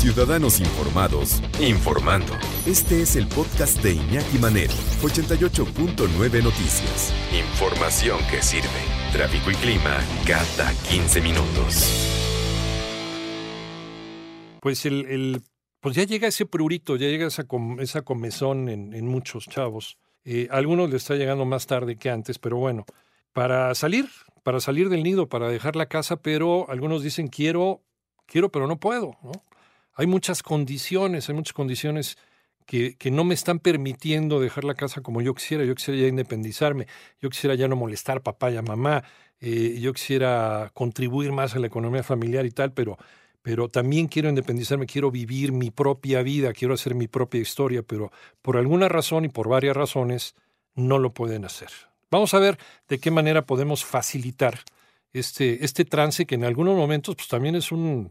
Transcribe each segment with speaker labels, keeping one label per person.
Speaker 1: Ciudadanos Informados, informando. Este es el podcast de Iñaki Manero, 88.9 Noticias. Información que sirve. Tráfico y clima cada 15 minutos.
Speaker 2: Pues el, pues ya llega ese prurito, ya llega esa, esa comezón en, muchos chavos. Eh, a algunos les está llegando más tarde que antes, pero bueno, para salir, para salir del nido, para dejar la casa, pero algunos dicen quiero, quiero, pero no puedo, ¿no? Hay muchas condiciones, hay muchas condiciones que, que, no me están permitiendo dejar la casa como yo quisiera. Yo quisiera ya independizarme, yo quisiera ya no molestar a papá y a mamá, eh, yo quisiera contribuir más a la economía familiar y tal, pero, pero también quiero independizarme, quiero vivir mi propia vida, quiero hacer mi propia historia, pero por alguna razón y por varias razones no lo pueden hacer. Vamos a ver de qué manera podemos facilitar este, este trance que en algunos momentos pues, también es un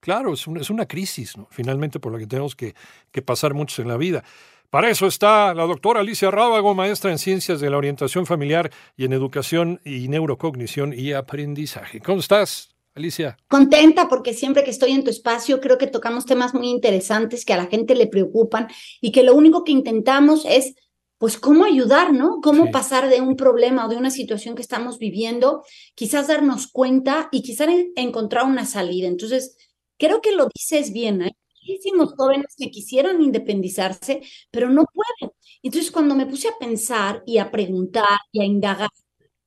Speaker 2: Claro, es, es una crisis, ¿no? finalmente, por la que tenemos que, que pasar muchos en la vida. Para eso está la doctora Alicia Rábago, maestra en Ciencias de la Orientación Familiar y en Educación y Neurocognición y Aprendizaje. ¿Cómo estás, Alicia?
Speaker 3: Contenta porque siempre que estoy en tu espacio creo que tocamos temas muy interesantes que a la gente le preocupan y que lo único que intentamos es, pues, cómo ayudar, ¿no? Cómo pasar de un problema o de una situación que estamos viviendo, quizás darnos cuenta y quizás encontrar una salida. Entonces, creo que lo dices bien. Hay muchísimos jóvenes que quisieran independizarse, pero no pueden. Entonces, cuando me puse a pensar y a preguntar y a indagar,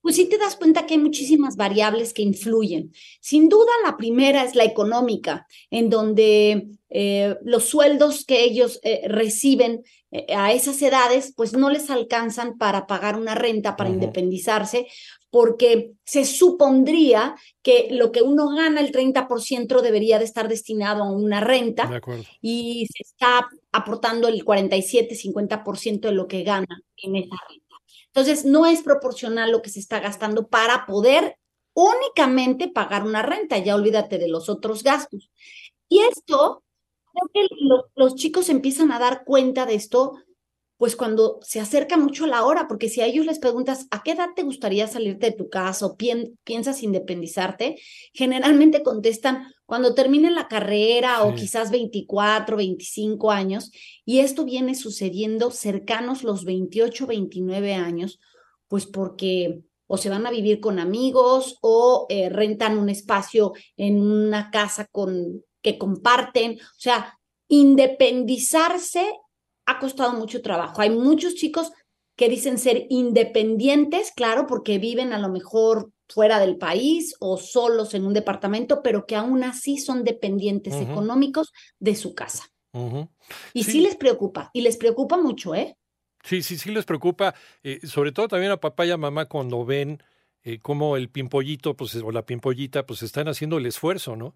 Speaker 3: pues sí te das cuenta que hay muchísimas variables que influyen. Sin duda, la primera es la económica, en donde eh, los sueldos que ellos eh, reciben eh, a esas edades, pues no les alcanzan para pagar una renta, para independizarse, porque se supondría que lo que uno gana, el 30%, debería de estar destinado a una renta y se está aportando el 47, 50% de lo que gana en esa renta. Entonces, no es proporcional lo que se está gastando para poder únicamente pagar una renta, ya olvídate de los otros gastos. Y esto, creo que los chicos empiezan a dar cuenta de esto pues cuando se acerca mucho la hora, porque si a ellos les preguntas a qué edad te gustaría salirte de tu casa o piensas independizarte, generalmente contestan cuando terminen la carrera o quizás 24, 25 años, y esto viene sucediendo cercanos los 28, 29 años, pues porque o se van a vivir con amigos o eh, rentan un espacio en una casa con que comparten, o sea, independizarse ha costado mucho trabajo. Hay muchos chicos que dicen ser independientes, claro, porque viven a lo mejor fuera del país o solos en un departamento, pero que aún así son dependientes económicos de su casa. Y sí. les preocupa, y les preocupa mucho, ¿eh?
Speaker 2: Sí, sí, sí les preocupa, eh, sobre todo también a papá y a mamá cuando ven eh, cómo el pimpollito pues, o la pimpollita pues están haciendo el esfuerzo, ¿no?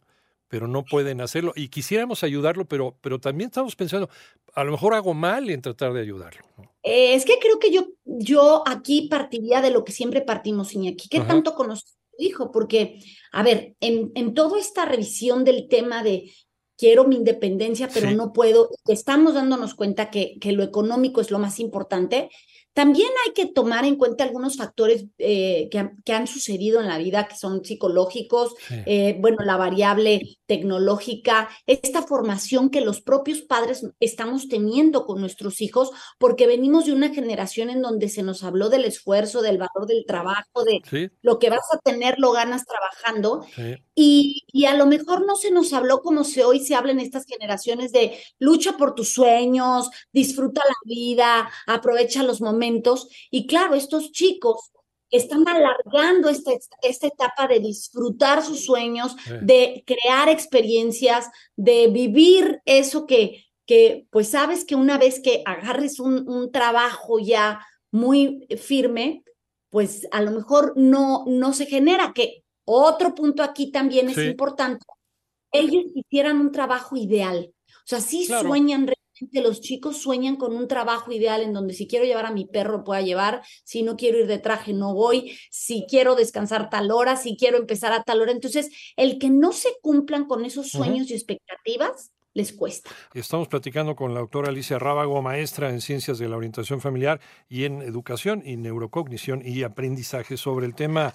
Speaker 2: Pero no pueden hacerlo. Y quisiéramos ayudarlo, pero, pero también estamos pensando, a lo mejor hago mal en tratar de ayudarlo.
Speaker 3: Eh, es que creo que yo, yo aquí partiría de lo que siempre partimos, Iñaki. ¿Qué tanto conoces a tu hijo? Porque, a ver, en, en toda esta revisión del tema de quiero mi independencia, pero no puedo, estamos dándonos cuenta que, que lo económico es lo más importante. También hay que tomar en cuenta algunos factores eh, que, que, han sucedido en la vida, que son psicológicos, eh, bueno, la variable tecnológica, esta formación que los propios padres estamos teniendo con nuestros hijos, porque venimos de una generación en donde se nos habló del esfuerzo, del valor del trabajo, de lo que vas a tener lo ganas trabajando, y, y a lo mejor no se nos habló como se hoy se habla en estas generaciones de lucha por tus sueños, disfruta la vida, aprovecha los momentos y claro, estos chicos están alargando esta, esta etapa de disfrutar sus sueños, de crear experiencias, de vivir eso que, que, pues sabes que una vez que agarres un, un trabajo ya muy firme, pues a lo mejor no, no se genera, que otro punto aquí también es importante, ellos hicieran un trabajo ideal, o sea, sí sueñan los chicos sueñan con un trabajo ideal en donde si quiero llevar a mi perro pueda llevar, si no quiero ir de traje no voy, si quiero descansar tal hora, si quiero empezar a tal hora. Entonces, el que no se cumplan con esos sueños y expectativas les cuesta.
Speaker 2: Estamos platicando con la doctora Alicia Rábago, maestra en Ciencias de la Orientación Familiar y en Educación y Neurocognición y Aprendizaje sobre el tema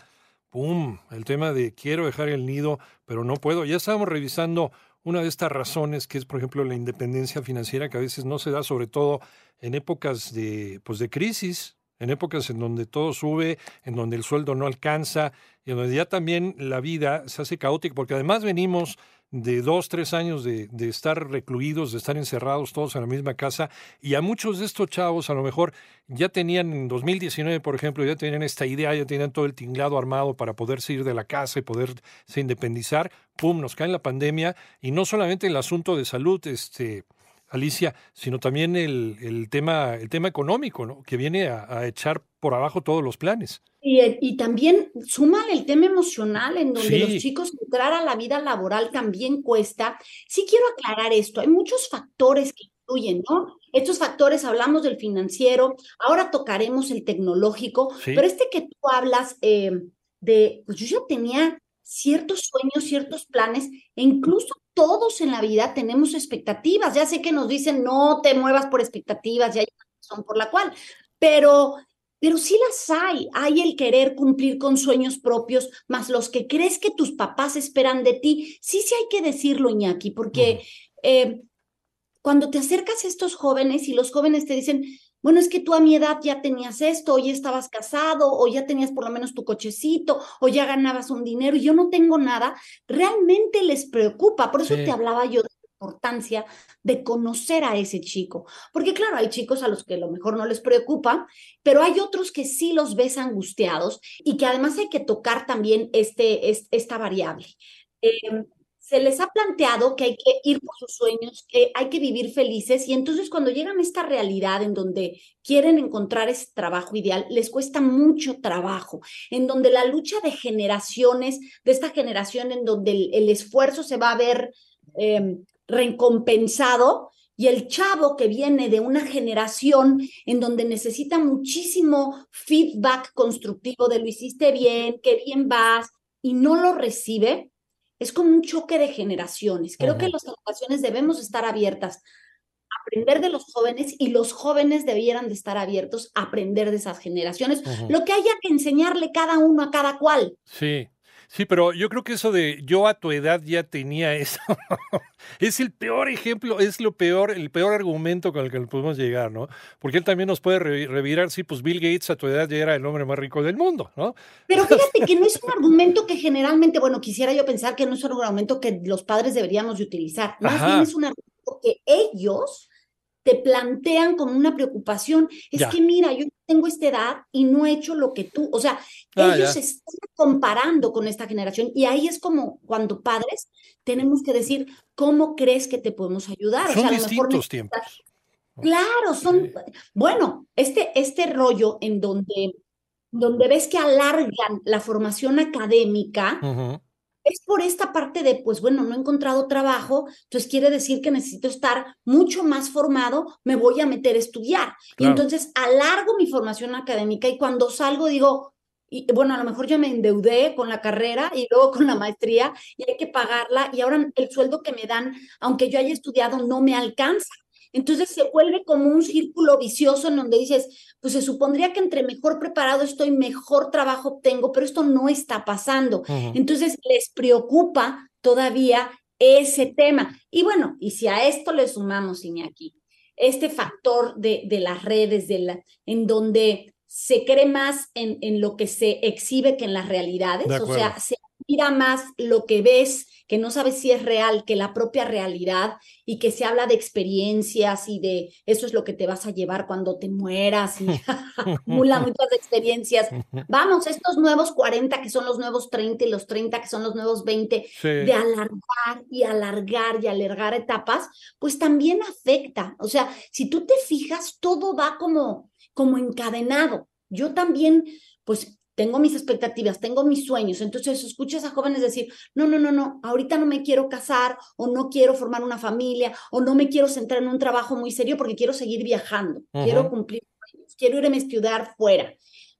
Speaker 2: ¡pum! El tema de quiero dejar el nido, pero no puedo. Ya estábamos revisando una de estas razones que es, por ejemplo, la independencia financiera, que a veces no se da, sobre todo en épocas de, pues, de crisis, en épocas en donde todo sube, en donde el sueldo no alcanza, y en donde ya también la vida se hace caótica, porque además venimos de dos, tres años de, de, estar recluidos, de estar encerrados todos en la misma casa, y a muchos de estos chavos a lo mejor ya tenían en 2019, por ejemplo, ya tenían esta idea, ya tenían todo el tinglado armado para poderse ir de la casa y poderse independizar, pum, nos cae la pandemia, y no solamente el asunto de salud, este Alicia, sino también el, el, tema, el tema económico, ¿no? que viene a, a, echar por abajo todos los planes.
Speaker 3: Y, y también suma el tema emocional, en donde sí. los chicos entrar a la vida laboral también cuesta. Sí quiero aclarar esto, hay muchos factores que influyen, ¿no? Estos factores, hablamos del financiero, ahora tocaremos el tecnológico, sí. pero este que tú hablas eh, de, pues yo ya tenía ciertos sueños, ciertos planes, e incluso todos en la vida tenemos expectativas. Ya sé que nos dicen no te muevas por expectativas, ya hay una razón por la cual, pero, pero sí las hay. Hay el querer cumplir con sueños propios, más los que crees que tus papás esperan de ti. Sí, sí hay que decirlo, Iñaki, porque eh, cuando te acercas a estos jóvenes y los jóvenes te dicen, bueno, es que tú a mi edad ya tenías esto, o ya estabas casado, o ya tenías por lo menos tu cochecito, o ya ganabas un dinero y yo no tengo nada, realmente les preocupa. Por eso sí. te hablaba yo de la importancia de conocer a ese chico. Porque claro, hay chicos a los que a lo mejor no les preocupa, pero hay otros que sí los ves angustiados y que además hay que tocar también este, este esta variable. Eh, se les ha planteado que hay que ir por sus sueños, que hay que vivir felices y entonces cuando llegan a esta realidad en donde quieren encontrar ese trabajo ideal, les cuesta mucho trabajo, en donde la lucha de generaciones, de esta generación en donde el, esfuerzo se va a ver eh, recompensado, y el chavo que viene de una generación en donde necesita muchísimo feedback constructivo de lo hiciste bien, qué bien vas, y no lo recibe, es como un choque de generaciones. Creo uh -huh. que las generaciones debemos estar abiertas a aprender de los jóvenes y los jóvenes debieran de estar abiertos a aprender de esas generaciones, uh -huh. lo que haya que enseñarle cada uno a cada cual.
Speaker 2: Sí. Sí, pero yo creo que eso de yo a tu edad ya tenía eso. es el peor ejemplo, es lo peor, el peor argumento con el que podemos llegar, ¿no? Porque él también nos puede revirar, sí, pues Bill Gates a tu edad ya era el hombre más rico del mundo, ¿no?
Speaker 3: Pero fíjate que no es un argumento que generalmente, bueno, quisiera yo pensar que no es un argumento que los padres deberíamos de utilizar. Más Ajá. bien es un argumento que ellos te plantean como una preocupación. Es ya. que mira, yo tengo esta edad y no he hecho lo que tú, o sea, ah, ellos se están comparando con esta generación y ahí es como cuando padres tenemos que decir, ¿cómo crees que te podemos ayudar?
Speaker 2: Son
Speaker 3: o sea,
Speaker 2: distintos a lo mejor tiempos.
Speaker 3: Claro, son, sí. bueno, este, este rollo en donde, donde ves que alargan la formación académica, uh -huh es por esta parte de, pues bueno, no he encontrado trabajo, entonces quiere decir que necesito estar mucho más formado, me voy a meter a estudiar. Claro. Y entonces alargo mi formación académica y cuando salgo digo, y bueno, a lo mejor yo me endeudé con la carrera y luego con la maestría y hay que pagarla y ahora el sueldo que me dan, aunque yo haya estudiado, no me alcanza. Entonces se vuelve como un círculo vicioso en donde dices, pues se supondría que entre mejor preparado estoy, mejor trabajo obtengo, pero esto no está pasando. Uh -huh. Entonces les preocupa todavía ese tema. Y bueno, y si a esto le sumamos, Iñaki, este factor de, de las redes, de la, en donde se cree más en, en, lo que se exhibe que en las realidades, o sea, se mira más lo que ves que no sabes si es real que la propia realidad y que se habla de experiencias y de eso es lo que te vas a llevar cuando te mueras y acumula muchas experiencias. Vamos, estos nuevos 40 que son los nuevos 30 y los 30 que son los nuevos 20, sí. de alargar y alargar y alargar etapas, pues también afecta. O sea, si tú te fijas, todo va como, como encadenado. Yo también, pues tengo mis expectativas, tengo mis sueños. Entonces escuchas a jóvenes decir, no, no, no, no, ahorita no me quiero casar o no quiero formar una familia o no me quiero centrar en un trabajo muy serio porque quiero seguir viajando, uh -huh. quiero cumplir sueños, quiero irme a estudiar fuera.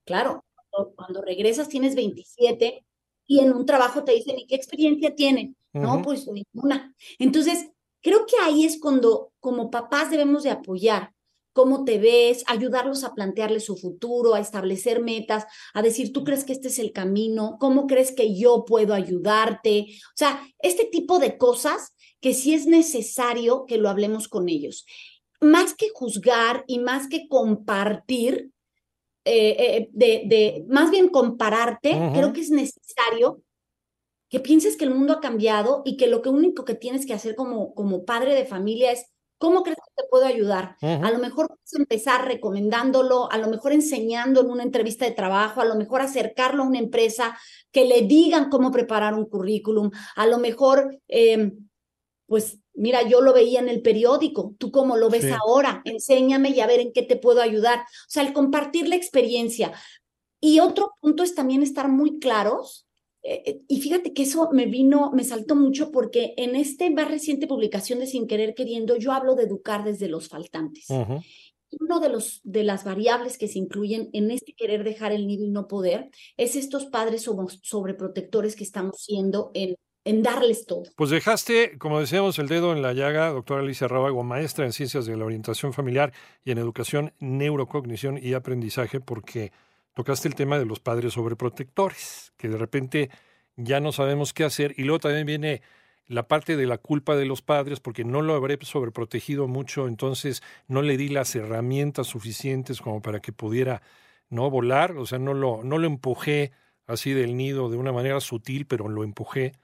Speaker 3: Claro, cuando, cuando, regresas tienes 27 y en un trabajo te dicen, ¿y qué experiencia tienes? Uh -huh. No, pues ninguna. Entonces, creo que ahí es cuando como papás debemos de apoyar cómo te ves, ayudarlos a plantearle su futuro, a establecer metas, a decir, ¿tú crees que este es el camino? ¿Cómo crees que yo puedo ayudarte? O sea, este tipo de cosas que sí es necesario que lo hablemos con ellos. Más que juzgar y más que compartir, eh, eh, de, de, más bien compararte, creo que es necesario que pienses que el mundo ha cambiado y que lo que único que tienes que hacer como, como padre de familia es ¿Cómo crees que te puedo ayudar? A lo mejor puedes empezar recomendándolo, a lo mejor enseñando en una entrevista de trabajo, a lo mejor acercarlo a una empresa, que le digan cómo preparar un currículum, a lo mejor, em, pues mira, yo lo veía en el periódico, tú cómo lo ves ahora, enséñame y a ver en qué te puedo ayudar. O sea, el compartir la experiencia. Y otro punto es también estar muy claros eh, eh, y fíjate que eso me vino, me saltó mucho porque en este más reciente publicación de Sin Querer Queriendo, yo hablo de educar desde los faltantes. Uno de, los, de las variables que se incluyen en este querer dejar el nido y no poder es estos padres sobreprotectores que estamos siendo en, en darles todo.
Speaker 2: Pues dejaste, como decíamos, el dedo en la llaga, doctora Alicia Rábago, maestra en ciencias de la orientación familiar y en educación, neurocognición y aprendizaje, porque tocaste el tema de los padres sobreprotectores, que de repente ya no sabemos qué hacer. Y luego también viene la parte de la culpa de los padres, porque no lo habré sobreprotegido mucho, entonces no le di las herramientas suficientes como para que pudiera no volar, o sea, no lo, no lo empujé así del nido de una manera sutil, pero lo empujé.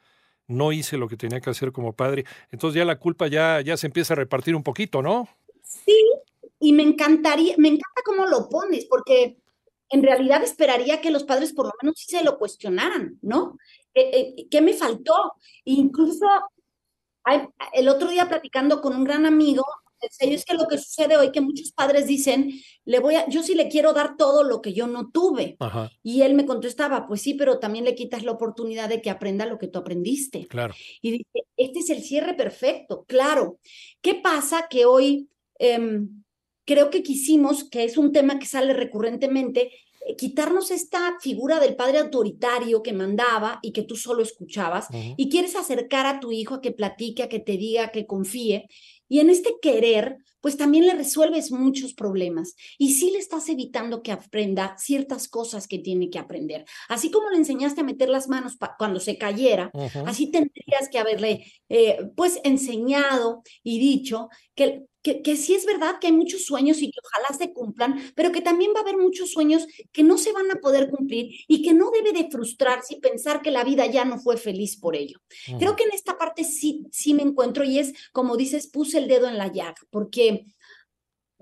Speaker 2: No hice lo que tenía que hacer como padre. Entonces ya la culpa ya, ya se empieza a repartir un poquito, ¿no?
Speaker 3: Sí, y me encantaría, me encanta cómo lo pones, porque en realidad esperaría que los padres por lo menos sí se lo cuestionaran, ¿no? ¿Qué, qué me faltó? Incluso el otro día platicando con un gran amigo, es que lo que sucede hoy que muchos padres dicen, le voy a, yo sí le quiero dar todo lo que yo no tuve. Y él me contestaba, pues sí, pero también le quitas la oportunidad de que aprenda lo que tú aprendiste.
Speaker 2: Claro.
Speaker 3: Y dice, este es el cierre perfecto, claro. ¿Qué pasa que hoy em, creo que quisimos, que es un tema que sale recurrentemente, eh, quitarnos esta figura del padre autoritario que mandaba y que tú solo escuchabas y quieres acercar a tu hijo a que platique, a que te diga, que confíe. Y en este querer, pues también le resuelves muchos problemas y sí le estás evitando que aprenda ciertas cosas que tiene que aprender. Así como le enseñaste a meter las manos cuando se cayera, así tendrías que haberle eh, pues enseñado y dicho que que, sí es verdad que hay muchos sueños y que ojalá se cumplan, pero que también va a haber muchos sueños que no se van a poder cumplir y que no debe de frustrarse y pensar que la vida ya no fue feliz por ello. Creo que en esta parte sí, sí me encuentro y es, como dices, puse el dedo en la llaga, porque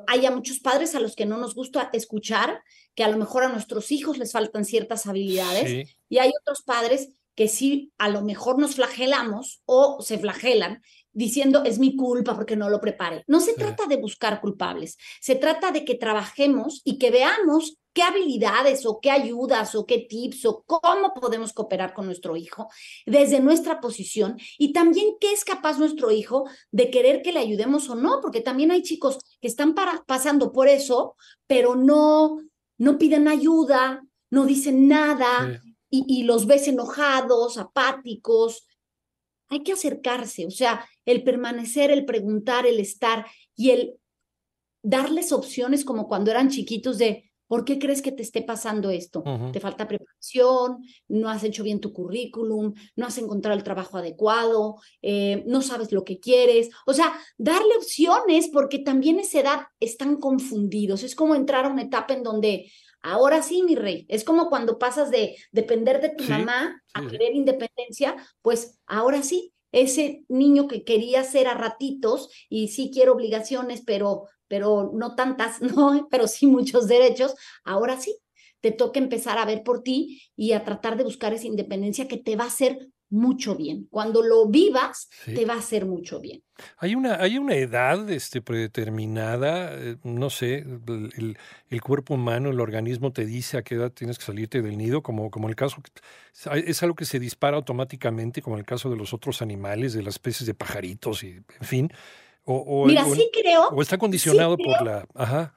Speaker 3: hay a muchos padres a los que no nos gusta escuchar, que a lo mejor a nuestros hijos les faltan ciertas habilidades, y hay otros padres que sí a lo mejor nos flagelamos o se flagelan diciendo es mi culpa porque no lo preparé. No se trata de buscar culpables, se trata de que trabajemos y que veamos qué habilidades o qué ayudas o qué tips o cómo podemos cooperar con nuestro hijo desde nuestra posición y también qué es capaz nuestro hijo de querer que le ayudemos o no, porque también hay chicos que están pasando por eso, pero no, no piden ayuda, no dicen nada y, y los ves enojados, apáticos. Hay que acercarse, o sea, el permanecer, el preguntar, el estar y el darles opciones como cuando eran chiquitos de, ¿por qué crees que te esté pasando esto? ¿Te falta preparación? ¿No has hecho bien tu currículum? ¿No has encontrado el trabajo adecuado? Eh, ¿No sabes lo que quieres? O sea, darle opciones porque también esa edad están confundidos. Es como entrar a una etapa en donde... Ahora sí, mi rey, es como cuando pasas de depender de tu mamá a querer independencia, pues ahora sí, ese niño que quería ser a ratitos y sí quiero obligaciones, pero, pero no tantas, no, pero sí muchos derechos, ahora sí, te toca empezar a ver por ti y a tratar de buscar esa independencia que te va a hacer mucho bien. Cuando lo vivas, te va a hacer mucho bien.
Speaker 2: Hay una, hay una edad este, predeterminada, eh, no sé, el, el, cuerpo humano, el organismo te dice a qué edad tienes que salirte del nido, como, como el caso, es algo que se dispara automáticamente, como el caso de los otros animales, de las especies de pajaritos, y en fin. O,
Speaker 3: Mira, sí creo.
Speaker 2: O está condicionado por la... Ajá.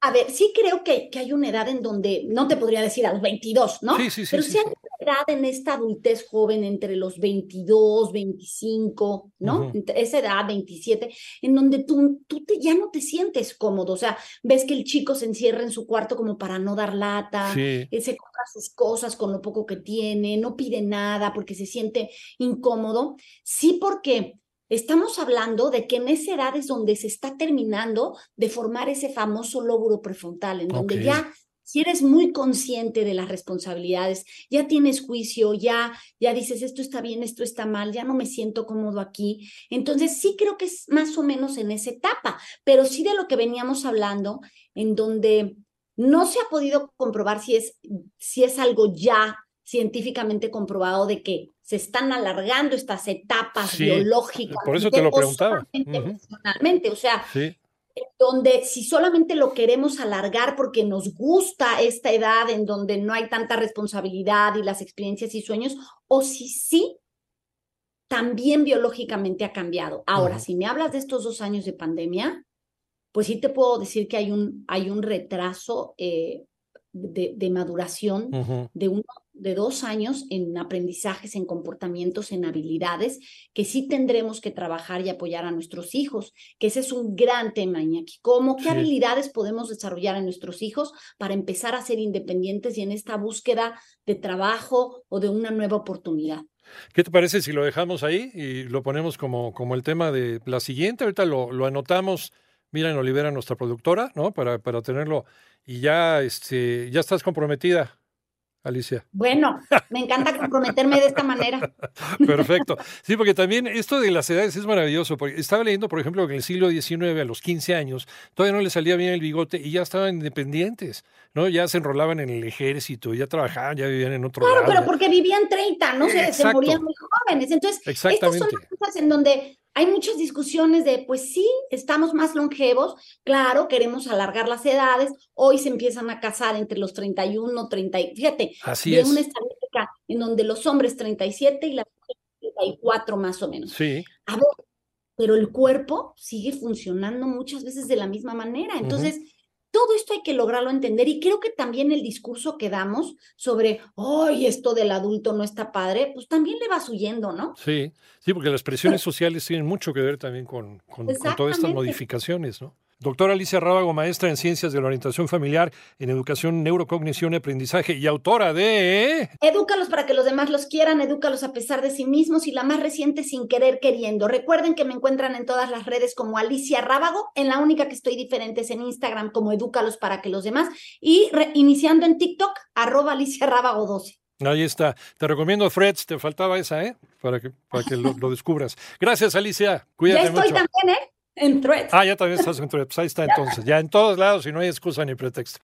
Speaker 3: A ver, sí creo que, que, hay una edad en donde, no te podría decir a los 22, ¿no?
Speaker 2: Sí, sí, sí.
Speaker 3: Pero sí, hay una edad en esta adultez joven entre los 22, 25, ¿no? Esa edad, 27, en donde tú, tú te, ya no te sientes cómodo. O sea, ves que el chico se encierra en su cuarto como para no dar lata, se compra sus cosas con lo poco que tiene, no pide nada porque se siente incómodo. Sí, porque estamos hablando de que en esa edad es donde se está terminando de formar ese famoso lóbulo prefrontal, en donde ya si eres muy consciente de las responsabilidades, ya tienes juicio, ya, ya dices esto está bien, esto está mal, ya no me siento cómodo aquí. Entonces sí creo que es más o menos en esa etapa, pero sí de lo que veníamos hablando, en donde no se ha podido comprobar si es, si es algo ya científicamente comprobado de que se están alargando estas etapas biológicas.
Speaker 2: Por eso te lo preguntaba.
Speaker 3: Emocionalmente, o sea, donde si solamente lo queremos alargar porque nos gusta esta edad en donde no hay tanta responsabilidad y las experiencias y sueños, o si sí, también biológicamente ha cambiado. Ahora, si me hablas de estos dos años de pandemia, pues sí te puedo decir que hay un, hay un retraso eh, de, maduración de uno de dos años en aprendizajes, en comportamientos, en habilidades, que sí tendremos que trabajar y apoyar a nuestros hijos, que ese es un gran tema, Iñaki. ¿Cómo, qué habilidades podemos desarrollar en nuestros hijos para empezar a ser independientes y en esta búsqueda de trabajo o de una nueva oportunidad?
Speaker 2: ¿Qué te parece si lo dejamos ahí y lo ponemos como, como el tema de la siguiente? Ahorita lo, lo anotamos, Miren Olivera, nuestra productora, ¿no? Para, para tenerlo y ya, este, ya estás comprometida. Alicia.
Speaker 3: Bueno, me encanta comprometerme de esta manera.
Speaker 2: Perfecto. Sí, porque también esto de las edades es maravilloso. Porque estaba leyendo, por ejemplo, que en el siglo XIX, a los 15 años, todavía no le salía bien el bigote y ya estaban independientes, ¿no? Ya se enrolaban en el ejército, ya trabajaban, ya vivían en otro
Speaker 3: claro,
Speaker 2: lado.
Speaker 3: Claro, pero porque vivían 30, no sé, se morían muy jóvenes. Entonces, estas son cosas en donde hay muchas discusiones de, pues sí, estamos más longevos, claro, queremos alargar las edades, hoy se empiezan a casar entre los 31, 30, fíjate,
Speaker 2: Así es.
Speaker 3: una estadística en donde los hombres 37 y las mujeres 34 más o menos.
Speaker 2: Sí.
Speaker 3: A ver, pero el cuerpo sigue funcionando muchas veces de la misma manera, entonces... Todo esto hay que lograrlo entender y creo que también el discurso que damos sobre, hoy esto del adulto no está padre, pues también le vas huyendo, ¿no?
Speaker 2: Sí, sí, porque las presiones sociales tienen mucho que ver también con, con todas estas modificaciones, ¿no? Doctora Alicia Rábago, maestra en Ciencias de la Orientación Familiar, en Educación, Neurocognición y Aprendizaje y autora de...
Speaker 3: Edúcalos para que los demás los quieran, edúcalos a pesar de sí mismos y la más reciente sin querer queriendo. Recuerden que me encuentran en todas las redes como Alicia Rábago, en la única que estoy diferente es en Instagram como Edúcalos para que los demás y iniciando en TikTok, arroba Alicia Rábago 12.
Speaker 2: Ahí está. Te recomiendo Freds, te faltaba esa, ¿eh? Para que, para que lo, descubras. Gracias, Alicia. Cuídate
Speaker 3: ya estoy también, ¿eh? En Threads.
Speaker 2: Ah, ya también estás en Threads. Ahí está entonces. Ya en todos lados y no hay excusa ni pretexto.